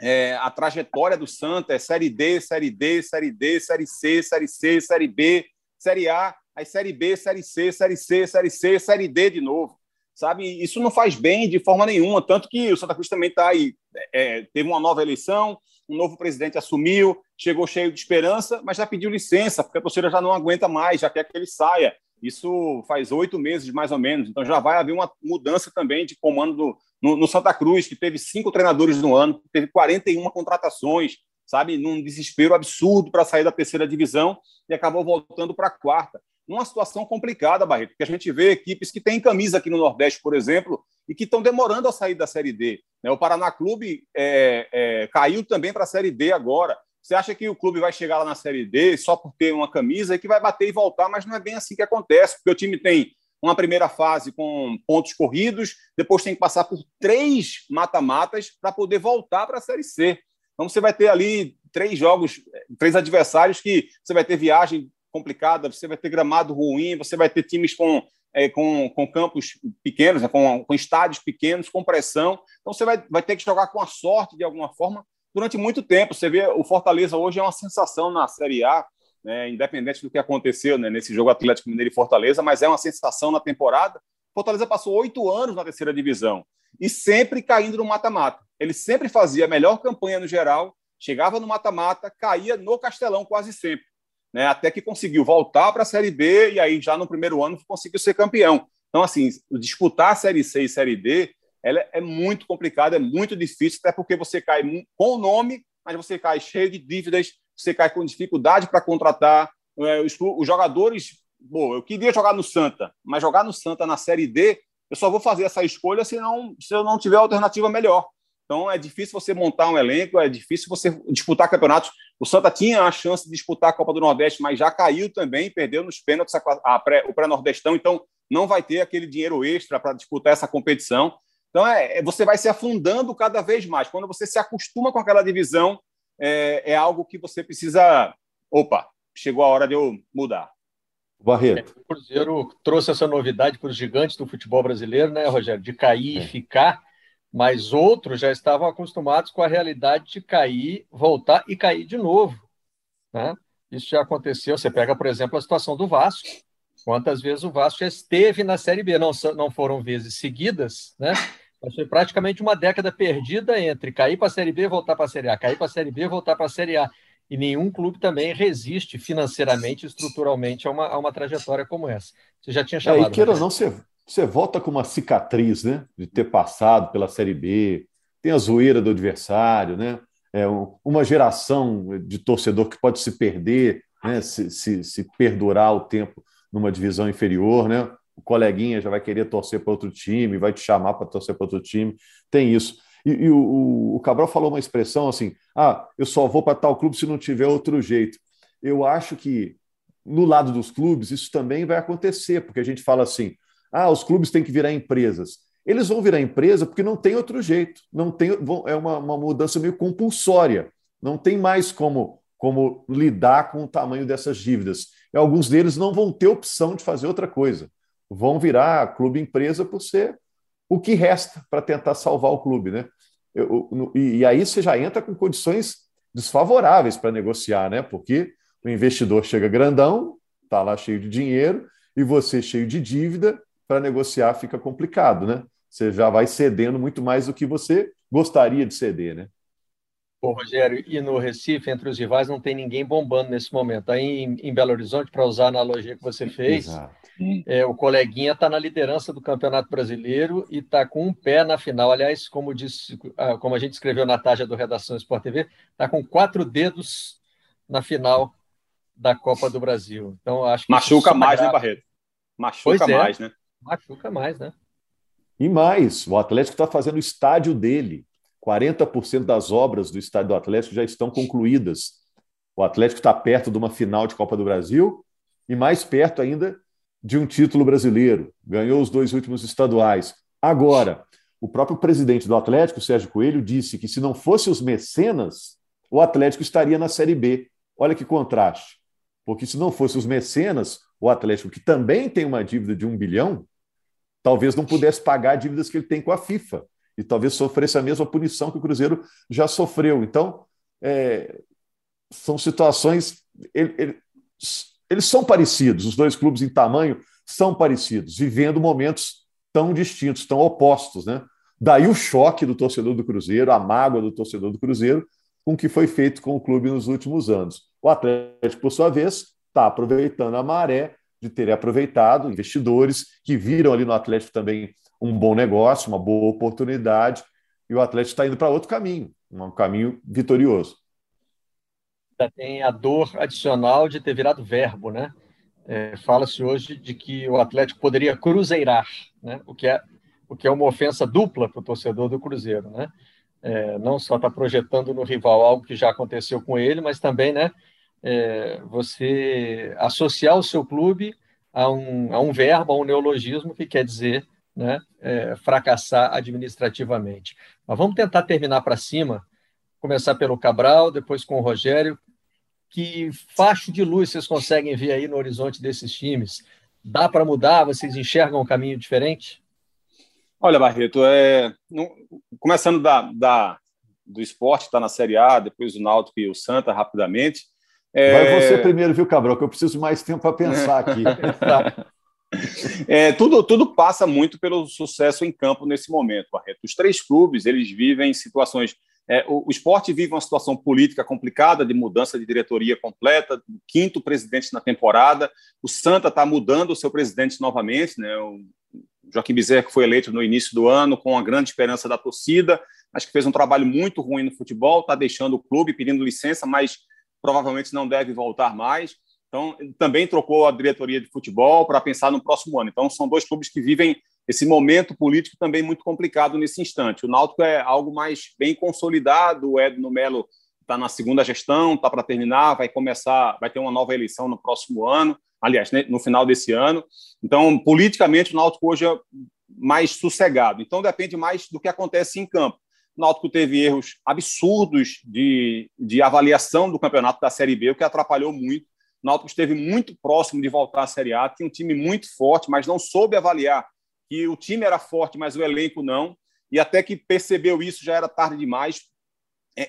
é, a trajetória do Santa é Série D, Série D, Série D, Série C, Série C, Série B, Série A, aí Série B, Série C, Série C, Série C, Série D de novo. Sabe, isso não faz bem de forma nenhuma, tanto que o Santa Cruz também está aí, é, teve uma nova eleição, um novo presidente assumiu, chegou cheio de esperança, mas já pediu licença, porque a torcida já não aguenta mais, já quer que ele saia. Isso faz oito meses, mais ou menos. Então já vai haver uma mudança também de comando do, no, no, Santa Cruz, que teve cinco treinadores no ano, teve 41 contratações, sabe, num desespero absurdo para sair da terceira divisão e acabou voltando para a quarta. Numa situação complicada, Barreto, porque a gente vê equipes que têm camisa aqui no Nordeste, por exemplo, e que estão demorando a sair da Série D. Né? O Paraná Clube é, é, caiu também para a Série D agora. Você acha que o clube vai chegar lá na Série D só por ter uma camisa e que vai bater e voltar, mas não é bem assim que acontece, porque o time tem uma primeira fase com pontos corridos, depois tem que passar por três mata-matas para poder voltar para a Série C. Então você vai ter ali três jogos, três adversários que você vai ter viagem complicada, você vai ter gramado ruim, você vai ter times com, é, com, com campos pequenos, né, com, com estádios pequenos, com pressão. Então você vai, vai ter que jogar com a sorte de alguma forma durante muito tempo. Você vê, o Fortaleza hoje é uma sensação na Série A, né, independente do que aconteceu né, nesse jogo Atlético Mineiro e Fortaleza, mas é uma sensação na temporada. Fortaleza passou oito anos na terceira divisão e sempre caindo no mata-mata. Ele sempre fazia a melhor campanha no geral, chegava no mata-mata, caía no Castelão quase sempre. Né, até que conseguiu voltar para a Série B e aí já no primeiro ano conseguiu ser campeão. Então, assim, disputar a Série C e Série D ela é muito complicada, é muito difícil, até porque você cai com o nome, mas você cai cheio de dívidas, você cai com dificuldade para contratar. É, os, os, jogadores, bom, eu queria jogar no Santa, mas jogar no Santa na Série D, eu só vou fazer essa escolha se, não, se eu não tiver alternativa melhor. Então é difícil você montar um elenco, é difícil você disputar campeonatos. O Santa tinha a chance de disputar a Copa do Nordeste, mas já caiu também, perdeu nos pênaltis a, a pré, o pré-nordestão, então não vai ter aquele dinheiro extra para disputar essa competição. Então, é, é, você vai se afundando cada vez mais. Quando você se acostuma com aquela divisão, é, é algo que você precisa. Opa, chegou a hora de eu mudar. Barreto. O Cruzeiro trouxe essa novidade para os gigantes do futebol brasileiro, né, Rogério? De cair e é. ficar, mas outros já estavam acostumados com a realidade de cair, voltar e cair de novo. Né? Isso já aconteceu. Você pega, por exemplo, a situação do Vasco. Quantas vezes o Vasco já esteve na Série B? Não, não foram vezes seguidas, né? Mas foi praticamente uma década perdida entre cair para a Série B e voltar para a Série A, cair para a Série B e voltar para a Série A. E nenhum clube também resiste financeiramente, estruturalmente, a uma, a uma trajetória como essa. Você já tinha chamado. É, e queira não, você, você volta com uma cicatriz, né? De ter passado pela Série B, tem a zoeira do adversário, né? É uma geração de torcedor que pode se perder, né? se, se, se perdurar o tempo numa divisão inferior, né? o coleguinha já vai querer torcer para outro time, vai te chamar para torcer para outro time. Tem isso. E, e o, o, Cabral falou uma expressão assim: ah, eu só vou para tal clube se não tiver outro jeito. Eu acho que no lado dos clubes isso também vai acontecer, porque a gente fala assim: ah, os clubes têm que virar empresas. Eles vão virar empresa porque não tem outro jeito, não tem, é uma, uma mudança meio compulsória, não tem mais como, como lidar com o tamanho dessas dívidas. E alguns deles não vão ter opção de fazer outra coisa vão virar clube empresa por ser o que resta para tentar salvar o clube, né? Eu, e, e aí você já entra com condições desfavoráveis para negociar, né? Porque o investidor chega grandão, está lá cheio de dinheiro, e você cheio de dívida, para negociar fica complicado, né? Você já vai cedendo muito mais do que você gostaria de ceder, né? Pô, Rogério, e no Recife, entre os rivais, não tem ninguém bombando nesse momento. Aí em, em Belo Horizonte, para usar a analogia que você fez, é, o coleguinha está na liderança do Campeonato Brasileiro e está com um pé na final. Aliás, como, disse, ah, como a gente escreveu na tarja do Redação Sport TV, está com quatro dedos na final da Copa do Brasil. Então, acho que Machuca mais, né, Barreto? Machuca é, mais, né? Machuca mais, né? E mais, o Atlético está fazendo o estádio dele 40% das obras do estádio do Atlético já estão concluídas. O Atlético está perto de uma final de Copa do Brasil e mais perto ainda de um título brasileiro. Ganhou os dois últimos estaduais. Agora, o próprio presidente do Atlético, Sérgio Coelho, disse que se não fosse os mecenas, o Atlético estaria na Série B. Olha que contraste. Porque se não fosse os mecenas, o Atlético, que também tem uma dívida de um bilhão, talvez não pudesse pagar dívidas que ele tem com a FIFA e talvez sofresse a mesma punição que o Cruzeiro já sofreu. Então, é, são situações. Ele, ele, eles são parecidos, os dois clubes em tamanho são parecidos, vivendo momentos tão distintos, tão opostos. Né? Daí o choque do torcedor do Cruzeiro, a mágoa do torcedor do Cruzeiro, com o que foi feito com o clube nos últimos anos. O Atlético, por sua vez, está aproveitando a maré de ter aproveitado investidores que viram ali no Atlético também um bom negócio, uma boa oportunidade, e o Atlético está indo para outro caminho, um caminho vitorioso. Ainda tem a dor adicional de ter virado verbo, né? É, Fala-se hoje de que o Atlético poderia cruzeirar, né? o, que é, o que é uma ofensa dupla para o torcedor do Cruzeiro. Né? É, não só está projetando no rival algo que já aconteceu com ele, mas também né, é, você associar o seu clube a um, a um verbo, a um neologismo que quer dizer né, é, fracassar administrativamente. Mas vamos tentar terminar para cima, começar pelo Cabral, depois com o Rogério. Que facho de luz vocês conseguem ver aí no horizonte desses times? Dá para mudar? Vocês enxergam um caminho diferente? Olha, Barreto, é, começando da, da, do esporte, está na Série A, depois o Náutico e o Santa, rapidamente. É... Vai você primeiro, viu, Cabral, que eu preciso mais tempo para pensar aqui. (laughs) É, tudo, tudo passa muito pelo sucesso em campo nesse momento, Barreto. Os três clubes eles vivem situações. É, o, o, esporte vive uma situação política complicada de mudança de diretoria completa, quinto presidente na temporada. O Santa está mudando o seu presidente novamente, né? O Joaquim Bezerra, que foi eleito no início do ano, com a grande esperança da torcida. Acho que fez um trabalho muito ruim no futebol, está deixando o clube, pedindo licença, mas provavelmente não deve voltar mais. Então, também trocou a diretoria de futebol para pensar no próximo ano. Então, são dois clubes que vivem esse momento político também muito complicado nesse instante. O Náutico é algo mais bem consolidado, o Edno Melo está na segunda gestão, está para terminar, vai começar, vai ter uma nova eleição no próximo ano, aliás, no final desse ano. Então, politicamente, o Náutico hoje é mais sossegado. Então, depende mais do que acontece em campo. O Náutico teve erros absurdos de, de avaliação do campeonato da Série B, o que atrapalhou muito. O Náutico esteve muito próximo de voltar à Série A, tinha um time muito forte, mas não soube avaliar que o time era forte, mas o elenco não. E até que percebeu isso já era tarde demais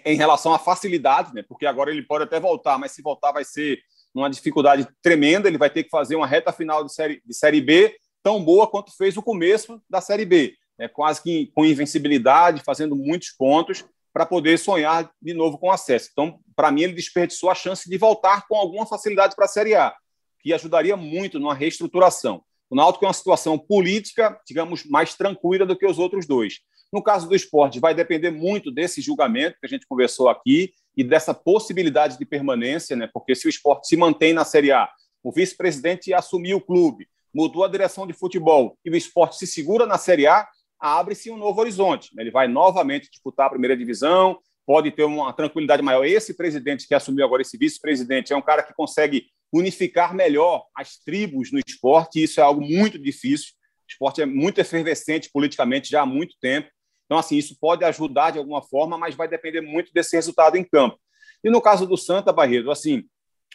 em relação à facilidade, né? Porque agora ele pode até voltar, mas se voltar vai ser uma dificuldade tremenda. Ele vai ter que fazer uma reta final de série, de série B tão boa quanto fez o começo da Série B, né? quase que com invencibilidade, fazendo muitos pontos para poder sonhar de novo com acesso. Então, para mim, ele desperdiçou a chance de voltar com alguma facilidade para a Série A, que ajudaria muito numa reestruturação. O Náutico é uma situação política, digamos, mais tranquila do que os outros dois. No caso do esporte, vai depender muito desse julgamento que a gente conversou aqui e dessa possibilidade de permanência, né? porque se o esporte se mantém na Série A, o vice-presidente assumiu o clube, mudou a direção de futebol e o esporte se segura na Série A, abre-se um novo horizonte. Ele vai novamente disputar a primeira divisão, pode ter uma tranquilidade maior. Esse presidente que assumiu agora, esse vice-presidente, é um cara que consegue unificar melhor as tribos no esporte, e isso é algo muito difícil. O esporte é muito efervescente politicamente já há muito tempo. Então, assim, isso pode ajudar de alguma forma, mas vai depender muito desse resultado em campo. E no caso do Santa Barreto, assim,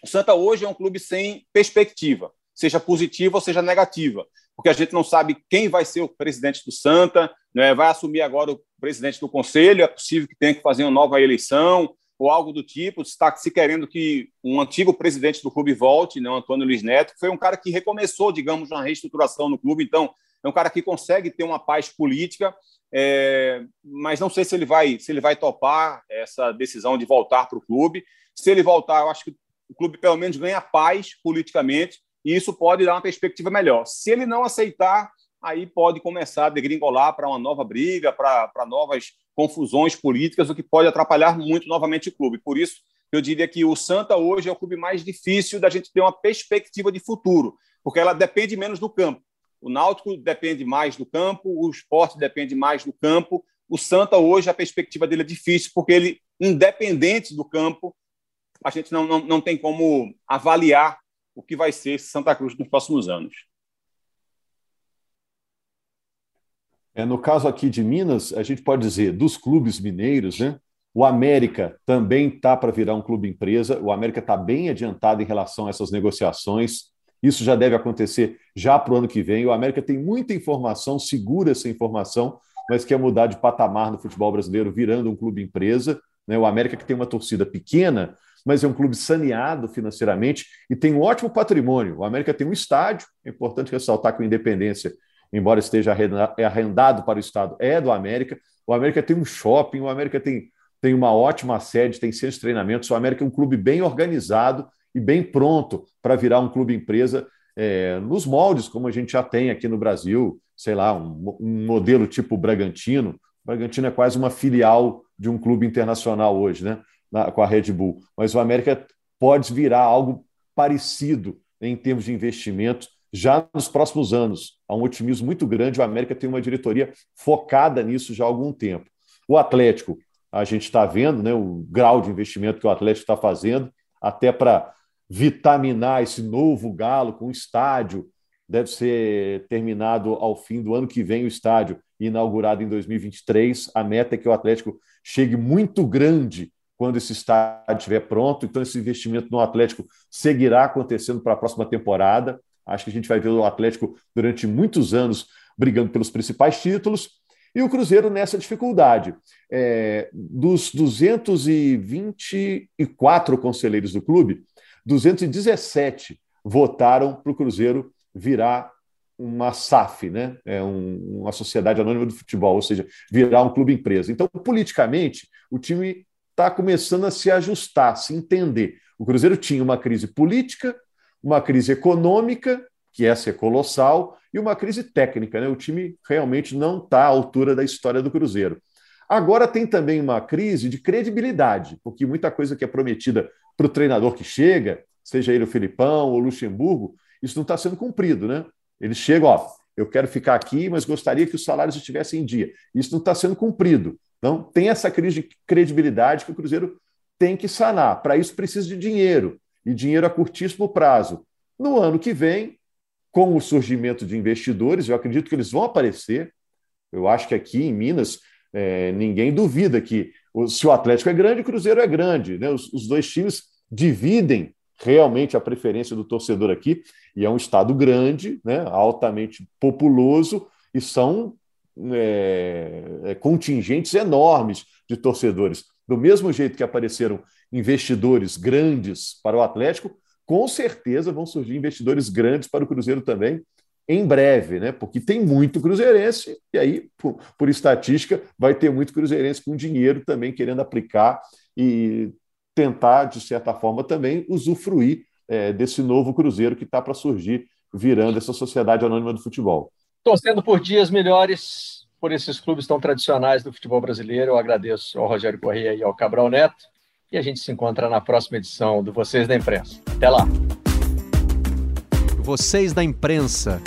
o Santa hoje é um clube sem perspectiva, seja positiva ou seja negativa porque a gente não sabe quem vai ser o presidente do Santa, né? vai assumir agora o presidente do conselho, é possível que tenha que fazer uma nova eleição ou algo do tipo, está se querendo que um antigo presidente do clube volte, né, o Antônio Luiz Neto, foi um cara que recomeçou, digamos, uma reestruturação no clube, então é um cara que consegue ter uma paz política, é, mas não sei se ele vai se ele vai topar essa decisão de voltar para o clube. Se ele voltar, eu acho que o clube pelo menos ganha paz politicamente e isso pode dar uma perspectiva melhor. Se ele não aceitar, aí pode começar a degringolar para uma nova briga, para novas confusões políticas, o que pode atrapalhar muito novamente o clube. Por isso, eu diria que o Santa hoje é o clube mais difícil da gente ter uma perspectiva de futuro, porque ela depende menos do campo. O Náutico depende mais do campo, o esporte depende mais do campo. O Santa hoje, a perspectiva dele é difícil, porque ele, independente do campo, a gente não, não, não tem como avaliar o que vai ser Santa Cruz nos próximos anos. É, no caso aqui de Minas, a gente pode dizer dos clubes mineiros, né? O América também está para virar um clube empresa. O América está bem adiantado em relação a essas negociações. Isso já deve acontecer já para o ano que vem. O América tem muita informação, segura essa informação, mas quer mudar de patamar no futebol brasileiro, virando um clube empresa. Né? O América que tem uma torcida pequena, mas é um clube saneado financeiramente e tem um ótimo patrimônio. O América tem um estádio, é importante ressaltar que o Independência, embora esteja arrendado para o Estado, é do América. O América tem um shopping, o América tem, tem uma ótima sede, tem centros de treinamentos. O América é um clube bem organizado e bem pronto para virar um clube empresa é, nos moldes como a gente já tem aqui no Brasil, sei lá, um, um modelo tipo Bragantino. O Bragantino é quase uma filial de um clube internacional hoje, né? Na, com a Red Bull. Mas o América pode virar algo parecido em termos de investimento já nos próximos anos. Há um otimismo muito grande. O América tem uma diretoria focada nisso já há algum tempo. O Atlético, a gente está vendo né, o grau de investimento que o Atlético está fazendo, até para vitaminar esse novo Galo com estádio. Deve ser terminado ao fim do ano que vem o estádio, inaugurado em 2023. A meta é que o Atlético chegue muito grande quando esse estádio estiver pronto. Então, esse investimento no Atlético seguirá acontecendo para a próxima temporada. Acho que a gente vai ver o Atlético durante muitos anos brigando pelos principais títulos. E o Cruzeiro nessa dificuldade. É, dos 224 conselheiros do clube, 217 votaram para o Cruzeiro virar uma SAF, né? é um, uma sociedade anônima do futebol, ou seja, virar um clube empresa. Então, politicamente, o time está começando a se ajustar, a se entender. O Cruzeiro tinha uma crise política, uma crise econômica, que essa é colossal, e uma crise técnica. Né? O time realmente não está à altura da história do Cruzeiro. Agora tem também uma crise de credibilidade, porque muita coisa que é prometida para o treinador que chega, seja ele o Filipão ou o Luxemburgo, isso não está sendo cumprido, né? Eles chegam, ó, eu quero ficar aqui, mas gostaria que os salários estivessem em dia. Isso não está sendo cumprido. Então, tem essa crise de credibilidade que o Cruzeiro tem que sanar. Para isso, precisa de dinheiro, e dinheiro a curtíssimo prazo. No ano que vem, com o surgimento de investidores, eu acredito que eles vão aparecer. Eu acho que aqui em Minas, é, ninguém duvida que se o Atlético é grande, o Cruzeiro é grande. Né? Os, os dois times dividem realmente a preferência do torcedor aqui, e é um estado grande, né, altamente populoso, e são é, contingentes enormes de torcedores. Do mesmo jeito que apareceram investidores grandes para o Atlético, com certeza vão surgir investidores grandes para o Cruzeiro também, em breve, né? Porque tem muito cruzeirense, e aí, por, por, estatística, vai ter muito cruzeirense com dinheiro também querendo aplicar e tentar, de certa forma, também usufruir é, desse novo Cruzeiro que está para surgir, virando essa sociedade anônima do futebol. Torcendo por dias melhores por esses clubes tão tradicionais do futebol brasileiro, eu agradeço ao Rogério Corrêa e ao Cabral Neto, e a gente se encontra na próxima edição do Vocês da Imprensa. Até lá! Vocês da Imprensa.